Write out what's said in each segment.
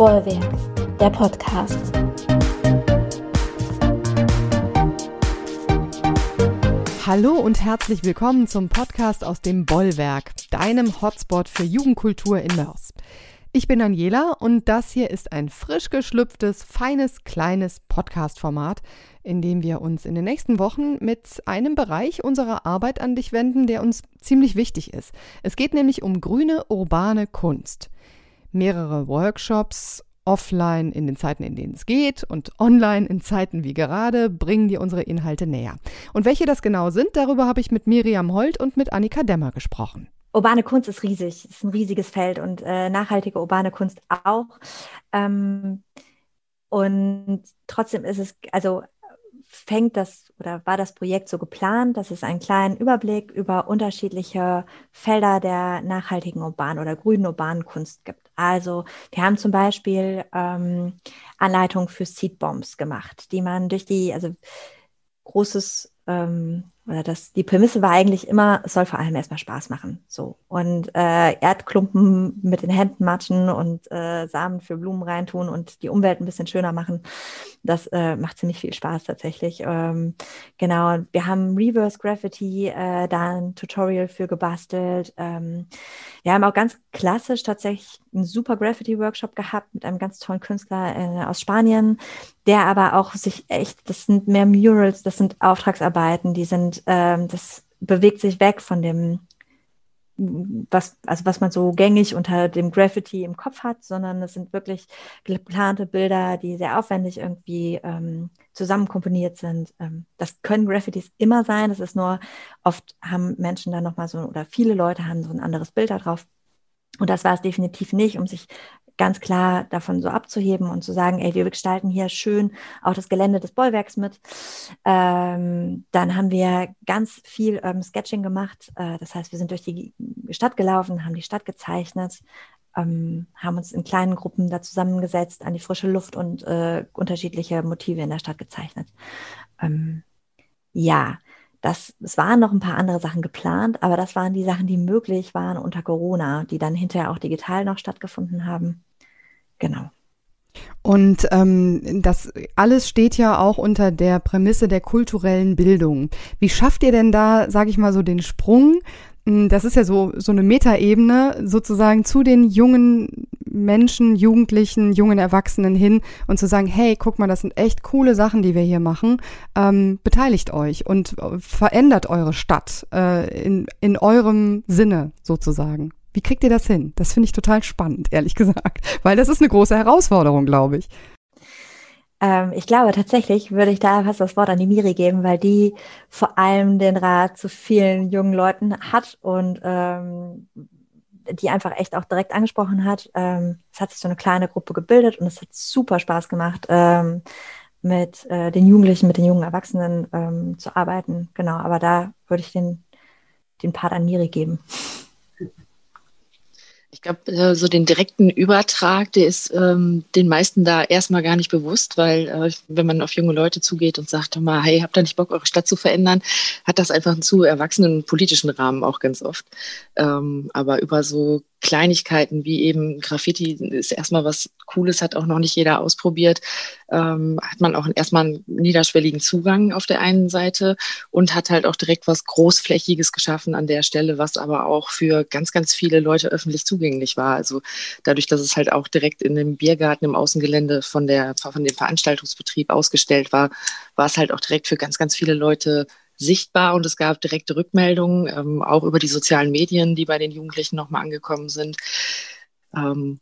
Bollwerk, der Podcast. Hallo und herzlich willkommen zum Podcast aus dem Bollwerk, deinem Hotspot für Jugendkultur in Mörs. Ich bin Daniela und das hier ist ein frisch geschlüpftes, feines, kleines Podcast-Format, in dem wir uns in den nächsten Wochen mit einem Bereich unserer Arbeit an dich wenden, der uns ziemlich wichtig ist. Es geht nämlich um grüne, urbane Kunst. Mehrere Workshops offline in den Zeiten, in denen es geht und online in Zeiten wie gerade bringen dir unsere Inhalte näher. Und welche das genau sind, darüber habe ich mit Miriam Holt und mit Annika Demmer gesprochen. Urbane Kunst ist riesig, ist ein riesiges Feld und äh, nachhaltige urbane Kunst auch. Ähm, und trotzdem ist es, also fängt das oder war das Projekt so geplant, dass es einen kleinen Überblick über unterschiedliche Felder der nachhaltigen urbanen oder grünen urbanen Kunst gibt. Also wir haben zum Beispiel ähm, Anleitungen für Seedbombs gemacht, die man durch die, also großes ähm, oder das, die Prämisse war eigentlich immer, es soll vor allem erstmal Spaß machen. So. Und äh, Erdklumpen mit den Händen matschen und äh, Samen für Blumen reintun und die Umwelt ein bisschen schöner machen. Das äh, macht ziemlich viel Spaß tatsächlich. Ähm, genau, wir haben Reverse Graffiti äh, da ein Tutorial für gebastelt. Ähm, wir haben auch ganz klassisch tatsächlich einen super Graffiti-Workshop gehabt mit einem ganz tollen Künstler äh, aus Spanien, der aber auch sich echt, das sind mehr Murals, das sind Auftragsarbeiten, die sind, ähm, das bewegt sich weg von dem, was, also was man so gängig unter dem Graffiti im Kopf hat, sondern es sind wirklich geplante Bilder, die sehr aufwendig irgendwie ähm, zusammen komponiert sind. Ähm, das können Graffitis immer sein, das ist nur, oft haben Menschen dann nochmal so, oder viele Leute haben so ein anderes Bild darauf. Und das war es definitiv nicht, um sich ganz klar davon so abzuheben und zu sagen, ey, wir gestalten hier schön auch das Gelände des Bollwerks mit. Ähm, dann haben wir ganz viel Urban Sketching gemacht. Äh, das heißt, wir sind durch die Stadt gelaufen, haben die Stadt gezeichnet, ähm, haben uns in kleinen Gruppen da zusammengesetzt, an die frische Luft und äh, unterschiedliche Motive in der Stadt gezeichnet. Ähm, ja, das, es waren noch ein paar andere Sachen geplant, aber das waren die Sachen, die möglich waren unter Corona, die dann hinterher auch digital noch stattgefunden haben. Genau. Und ähm, das alles steht ja auch unter der Prämisse der kulturellen Bildung. Wie schafft ihr denn da, sage ich mal, so den Sprung? Hm, das ist ja so so eine Metaebene sozusagen zu den jungen Menschen, Jugendlichen, jungen Erwachsenen hin und zu sagen, hey, guck mal, das sind echt coole Sachen, die wir hier machen. Ähm, beteiligt euch und äh, verändert eure Stadt äh, in in eurem Sinne sozusagen. Wie kriegt ihr das hin? Das finde ich total spannend, ehrlich gesagt, weil das ist eine große Herausforderung, glaube ich. Ähm, ich glaube tatsächlich würde ich da fast das Wort an die Miri geben, weil die vor allem den Rat zu vielen jungen Leuten hat und ähm, die einfach echt auch direkt angesprochen hat. Ähm, es hat sich so eine kleine Gruppe gebildet und es hat super Spaß gemacht, ähm, mit äh, den Jugendlichen, mit den jungen Erwachsenen ähm, zu arbeiten. Genau, aber da würde ich den, den Part an Miri geben. Ich glaube, äh, so den direkten Übertrag, der ist ähm, den meisten da erstmal gar nicht bewusst, weil äh, wenn man auf junge Leute zugeht und sagt mal, hey, habt ihr nicht Bock, eure Stadt zu verändern, hat das einfach einen zu erwachsenen politischen Rahmen auch ganz oft. Ähm, aber über so Kleinigkeiten wie eben Graffiti ist erstmal was Cooles, hat auch noch nicht jeder ausprobiert, ähm, hat man auch erstmal einen niederschwelligen Zugang auf der einen Seite und hat halt auch direkt was Großflächiges geschaffen an der Stelle, was aber auch für ganz, ganz viele Leute öffentlich zugänglich war. Also dadurch, dass es halt auch direkt in dem Biergarten im Außengelände von, der, von dem Veranstaltungsbetrieb ausgestellt war, war es halt auch direkt für ganz, ganz viele Leute sichtbar und es gab direkte Rückmeldungen, ähm, auch über die sozialen Medien, die bei den Jugendlichen nochmal angekommen sind. Ähm,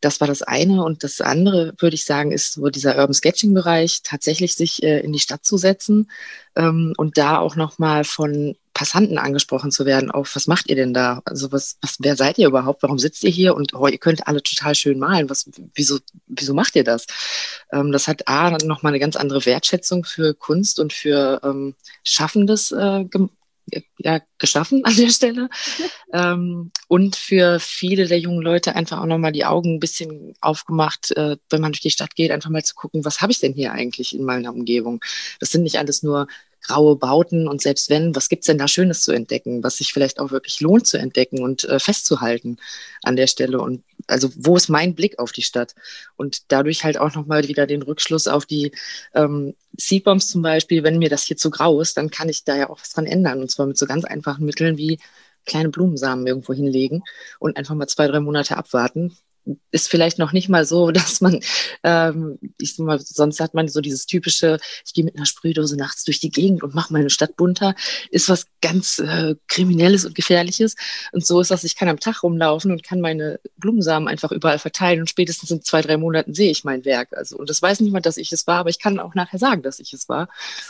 das war das eine. Und das andere, würde ich sagen, ist so dieser Urban Sketching-Bereich, tatsächlich sich äh, in die Stadt zu setzen ähm, und da auch nochmal von Passanten angesprochen zu werden auf, was macht ihr denn da? Also was, was, wer seid ihr überhaupt? Warum sitzt ihr hier? Und oh, ihr könnt alle total schön malen. Was, wieso, wieso macht ihr das? Ähm, das hat A, nochmal eine ganz andere Wertschätzung für Kunst und für ähm, Schaffendes äh, ja, geschaffen an der Stelle. ähm, und für viele der jungen Leute einfach auch nochmal die Augen ein bisschen aufgemacht, äh, wenn man durch die Stadt geht, einfach mal zu gucken, was habe ich denn hier eigentlich in meiner Umgebung? Das sind nicht alles nur graue Bauten und selbst wenn, was gibt's denn da Schönes zu entdecken, was sich vielleicht auch wirklich lohnt zu entdecken und äh, festzuhalten an der Stelle? Und also wo ist mein Blick auf die Stadt? Und dadurch halt auch nochmal wieder den Rückschluss auf die ähm, Seedbombs zum Beispiel, wenn mir das hier zu grau ist, dann kann ich da ja auch was dran ändern. Und zwar mit so ganz einfachen Mitteln wie kleine Blumensamen irgendwo hinlegen und einfach mal zwei, drei Monate abwarten, ist vielleicht noch nicht mal so, dass man, ähm, ich sag mal, sonst hat man so dieses typische, ich gehe mit einer Sprühdose nachts durch die Gegend und mache meine Stadt bunter, ist was ganz äh, Kriminelles und Gefährliches. Und so ist das, ich kann am Tag rumlaufen und kann meine Blumensamen einfach überall verteilen und spätestens in zwei, drei Monaten sehe ich mein Werk. Also, und das weiß niemand, dass ich es war, aber ich kann auch nachher sagen, dass ich es war.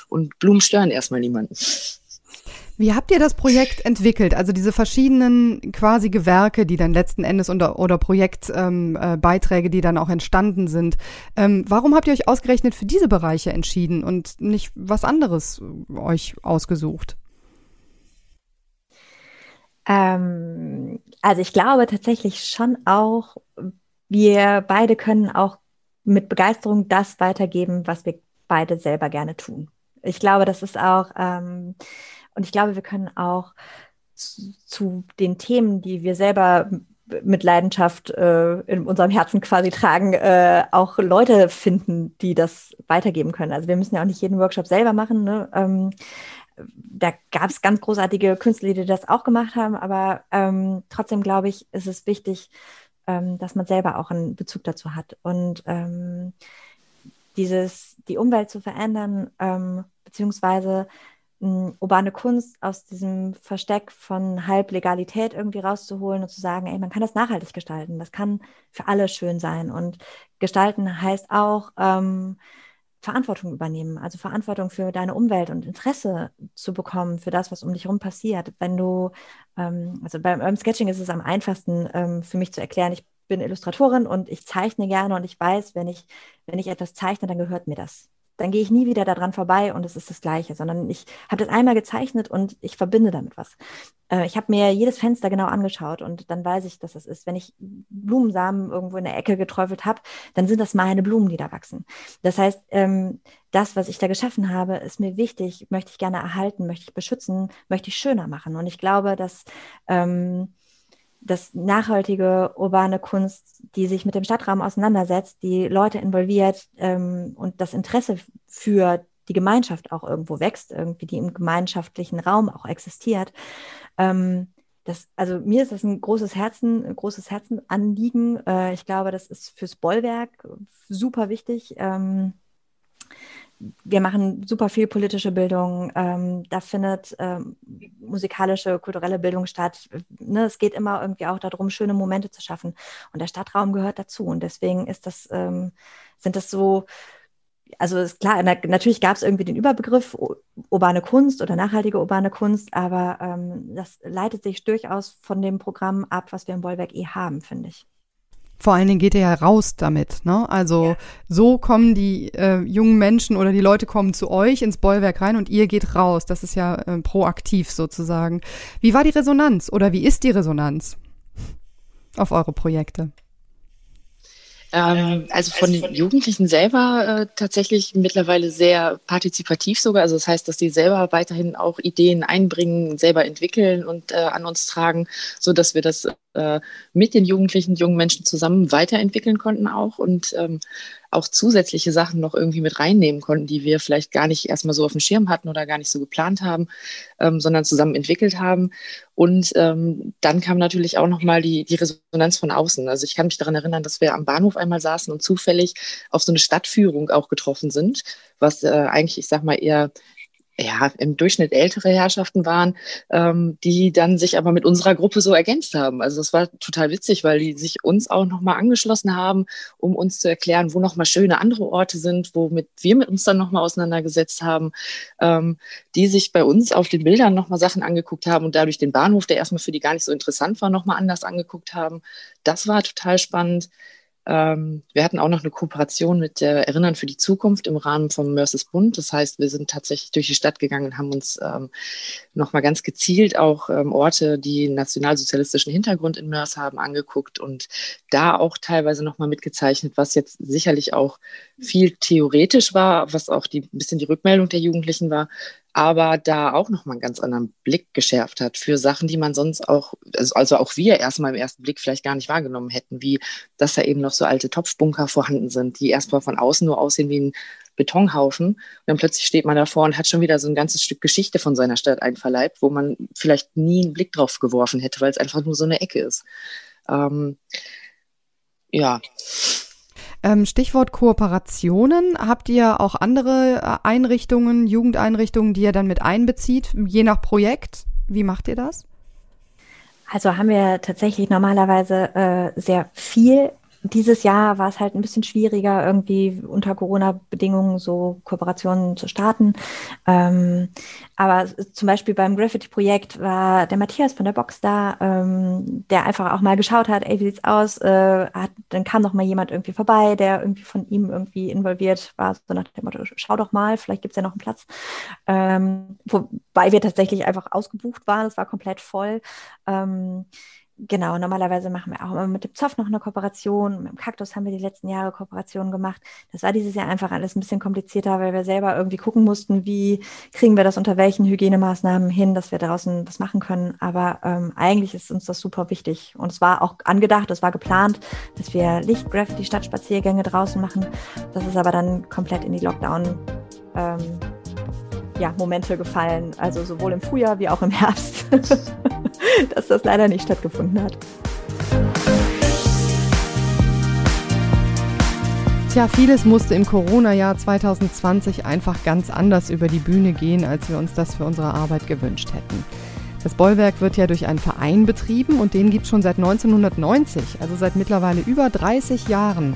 Und Blumen stören erstmal niemanden. Wie habt ihr das Projekt entwickelt? Also diese verschiedenen quasi Gewerke, die dann letzten Endes oder, oder Projektbeiträge, ähm, äh, die dann auch entstanden sind. Ähm, warum habt ihr euch ausgerechnet für diese Bereiche entschieden und nicht was anderes euch ausgesucht? Ähm, also ich glaube tatsächlich schon auch, wir beide können auch mit Begeisterung das weitergeben, was wir beide selber gerne tun. Ich glaube, das ist auch ähm, und ich glaube, wir können auch zu, zu den Themen, die wir selber mit Leidenschaft äh, in unserem Herzen quasi tragen, äh, auch Leute finden, die das weitergeben können. Also wir müssen ja auch nicht jeden Workshop selber machen. Ne? Ähm, da gab es ganz großartige Künstler, die das auch gemacht haben, aber ähm, trotzdem glaube ich, ist es wichtig, ähm, dass man selber auch einen Bezug dazu hat. Und ähm, dieses, die Umwelt zu verändern, ähm, beziehungsweise urbane Kunst aus diesem Versteck von Halblegalität irgendwie rauszuholen und zu sagen, ey, man kann das nachhaltig gestalten, das kann für alle schön sein. Und gestalten heißt auch ähm, Verantwortung übernehmen, also Verantwortung für deine Umwelt und Interesse zu bekommen für das, was um dich herum passiert. Wenn du, ähm, also beim Urban Sketching ist es am einfachsten ähm, für mich zu erklären, ich bin Illustratorin und ich zeichne gerne und ich weiß, wenn ich, wenn ich etwas zeichne, dann gehört mir das dann gehe ich nie wieder daran vorbei und es ist das Gleiche, sondern ich habe das einmal gezeichnet und ich verbinde damit was. Äh, ich habe mir jedes Fenster genau angeschaut und dann weiß ich, dass das ist. Wenn ich Blumensamen irgendwo in der Ecke geträufelt habe, dann sind das meine Blumen, die da wachsen. Das heißt, ähm, das, was ich da geschaffen habe, ist mir wichtig, möchte ich gerne erhalten, möchte ich beschützen, möchte ich schöner machen. Und ich glaube, dass ähm, dass nachhaltige urbane Kunst, die sich mit dem Stadtraum auseinandersetzt, die Leute involviert ähm, und das Interesse für die Gemeinschaft auch irgendwo wächst, irgendwie die im gemeinschaftlichen Raum auch existiert. Ähm, das, also mir ist das ein großes Herzen, ein großes Herzenanliegen. Äh, ich glaube, das ist fürs Bollwerk super wichtig. Ähm, wir machen super viel politische Bildung. Ähm, da findet ähm, musikalische, kulturelle Bildung statt. Ne, es geht immer irgendwie auch darum, schöne Momente zu schaffen. Und der Stadtraum gehört dazu. Und deswegen ist das, ähm, sind das so, also ist klar, na, natürlich gab es irgendwie den Überbegriff urbane Kunst oder nachhaltige urbane Kunst, aber ähm, das leitet sich durchaus von dem Programm ab, was wir im Bollwerk eh haben, finde ich. Vor allen Dingen geht er ja raus damit. Ne? Also ja. so kommen die äh, jungen Menschen oder die Leute kommen zu euch ins Bollwerk rein und ihr geht raus. Das ist ja äh, proaktiv sozusagen. Wie war die Resonanz oder wie ist die Resonanz auf eure Projekte? Ähm, also von den Jugendlichen selber äh, tatsächlich mittlerweile sehr partizipativ sogar. Also das heißt, dass die selber weiterhin auch Ideen einbringen, selber entwickeln und äh, an uns tragen, so dass wir das äh, mit den Jugendlichen, jungen Menschen zusammen weiterentwickeln konnten auch und ähm, auch zusätzliche Sachen noch irgendwie mit reinnehmen konnten, die wir vielleicht gar nicht erstmal so auf dem Schirm hatten oder gar nicht so geplant haben, ähm, sondern zusammen entwickelt haben. Und ähm, dann kam natürlich auch nochmal die, die Resonanz von außen. Also ich kann mich daran erinnern, dass wir am Bahnhof einmal saßen und zufällig auf so eine Stadtführung auch getroffen sind, was äh, eigentlich, ich sag mal, eher ja, im Durchschnitt ältere Herrschaften waren, ähm, die dann sich aber mit unserer Gruppe so ergänzt haben. Also das war total witzig, weil die sich uns auch nochmal angeschlossen haben, um uns zu erklären, wo nochmal schöne andere Orte sind, womit wir mit uns dann nochmal auseinandergesetzt haben, ähm, die sich bei uns auf den Bildern nochmal Sachen angeguckt haben und dadurch den Bahnhof, der erstmal für die gar nicht so interessant war, nochmal anders angeguckt haben. Das war total spannend. Ähm, wir hatten auch noch eine Kooperation mit der Erinnern für die Zukunft im Rahmen vom Mörs Bund. Das heißt, wir sind tatsächlich durch die Stadt gegangen und haben uns ähm, nochmal ganz gezielt auch ähm, Orte, die nationalsozialistischen Hintergrund in Mörs haben, angeguckt und da auch teilweise nochmal mitgezeichnet, was jetzt sicherlich auch viel theoretisch war, was auch ein bisschen die Rückmeldung der Jugendlichen war, aber da auch nochmal einen ganz anderen Blick geschärft hat für Sachen, die man sonst auch, also, also auch wir erstmal im ersten Blick vielleicht gar nicht wahrgenommen hätten, wie dass da eben noch so alte Topfbunker vorhanden sind, die erstmal von außen nur aussehen wie ein Betonhaufen. Und dann plötzlich steht man davor und hat schon wieder so ein ganzes Stück Geschichte von seiner Stadt einverleibt, wo man vielleicht nie einen Blick drauf geworfen hätte, weil es einfach nur so eine Ecke ist. Ähm, ja. Ähm, Stichwort Kooperationen. Habt ihr auch andere äh, Einrichtungen, Jugendeinrichtungen, die ihr dann mit einbezieht, je nach Projekt? Wie macht ihr das? Also haben wir tatsächlich normalerweise äh, sehr viel dieses Jahr war es halt ein bisschen schwieriger, irgendwie unter Corona-Bedingungen so Kooperationen zu starten. Ähm, aber zum Beispiel beim Graffiti-Projekt war der Matthias von der Box da, ähm, der einfach auch mal geschaut hat, ey, wie sieht's aus? Äh, hat, dann kam noch mal jemand irgendwie vorbei, der irgendwie von ihm irgendwie involviert war, so nach dem Motto, schau doch mal, vielleicht gibt's ja noch einen Platz. Ähm, wobei wir tatsächlich einfach ausgebucht waren, es war komplett voll. Ähm, Genau, normalerweise machen wir auch immer mit dem Zoff noch eine Kooperation. Mit dem Kaktus haben wir die letzten Jahre Kooperationen gemacht. Das war dieses Jahr einfach alles ein bisschen komplizierter, weil wir selber irgendwie gucken mussten, wie kriegen wir das unter welchen Hygienemaßnahmen hin, dass wir draußen was machen können. Aber ähm, eigentlich ist uns das super wichtig. Und es war auch angedacht, es war geplant, dass wir Lichtgraffiti Stadtspaziergänge draußen machen. Das ist aber dann komplett in die Lockdown. Ähm, ja, Momente gefallen, also sowohl im Frühjahr wie auch im Herbst, dass das leider nicht stattgefunden hat. Tja, vieles musste im Corona-Jahr 2020 einfach ganz anders über die Bühne gehen, als wir uns das für unsere Arbeit gewünscht hätten. Das Bollwerk wird ja durch einen Verein betrieben und den gibt es schon seit 1990, also seit mittlerweile über 30 Jahren.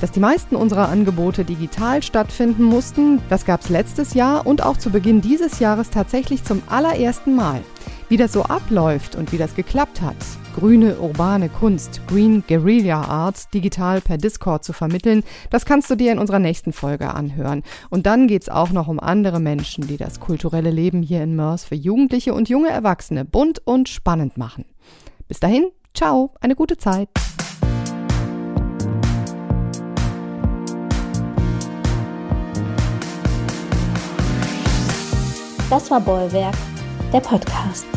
Dass die meisten unserer Angebote digital stattfinden mussten, das gab es letztes Jahr und auch zu Beginn dieses Jahres tatsächlich zum allerersten Mal. Wie das so abläuft und wie das geklappt hat, grüne urbane Kunst, Green Guerilla Art, digital per Discord zu vermitteln, das kannst du dir in unserer nächsten Folge anhören. Und dann geht es auch noch um andere Menschen, die das kulturelle Leben hier in Mörs für Jugendliche und junge Erwachsene bunt und spannend machen. Bis dahin, ciao, eine gute Zeit. Das war Bollwerk, der Podcast.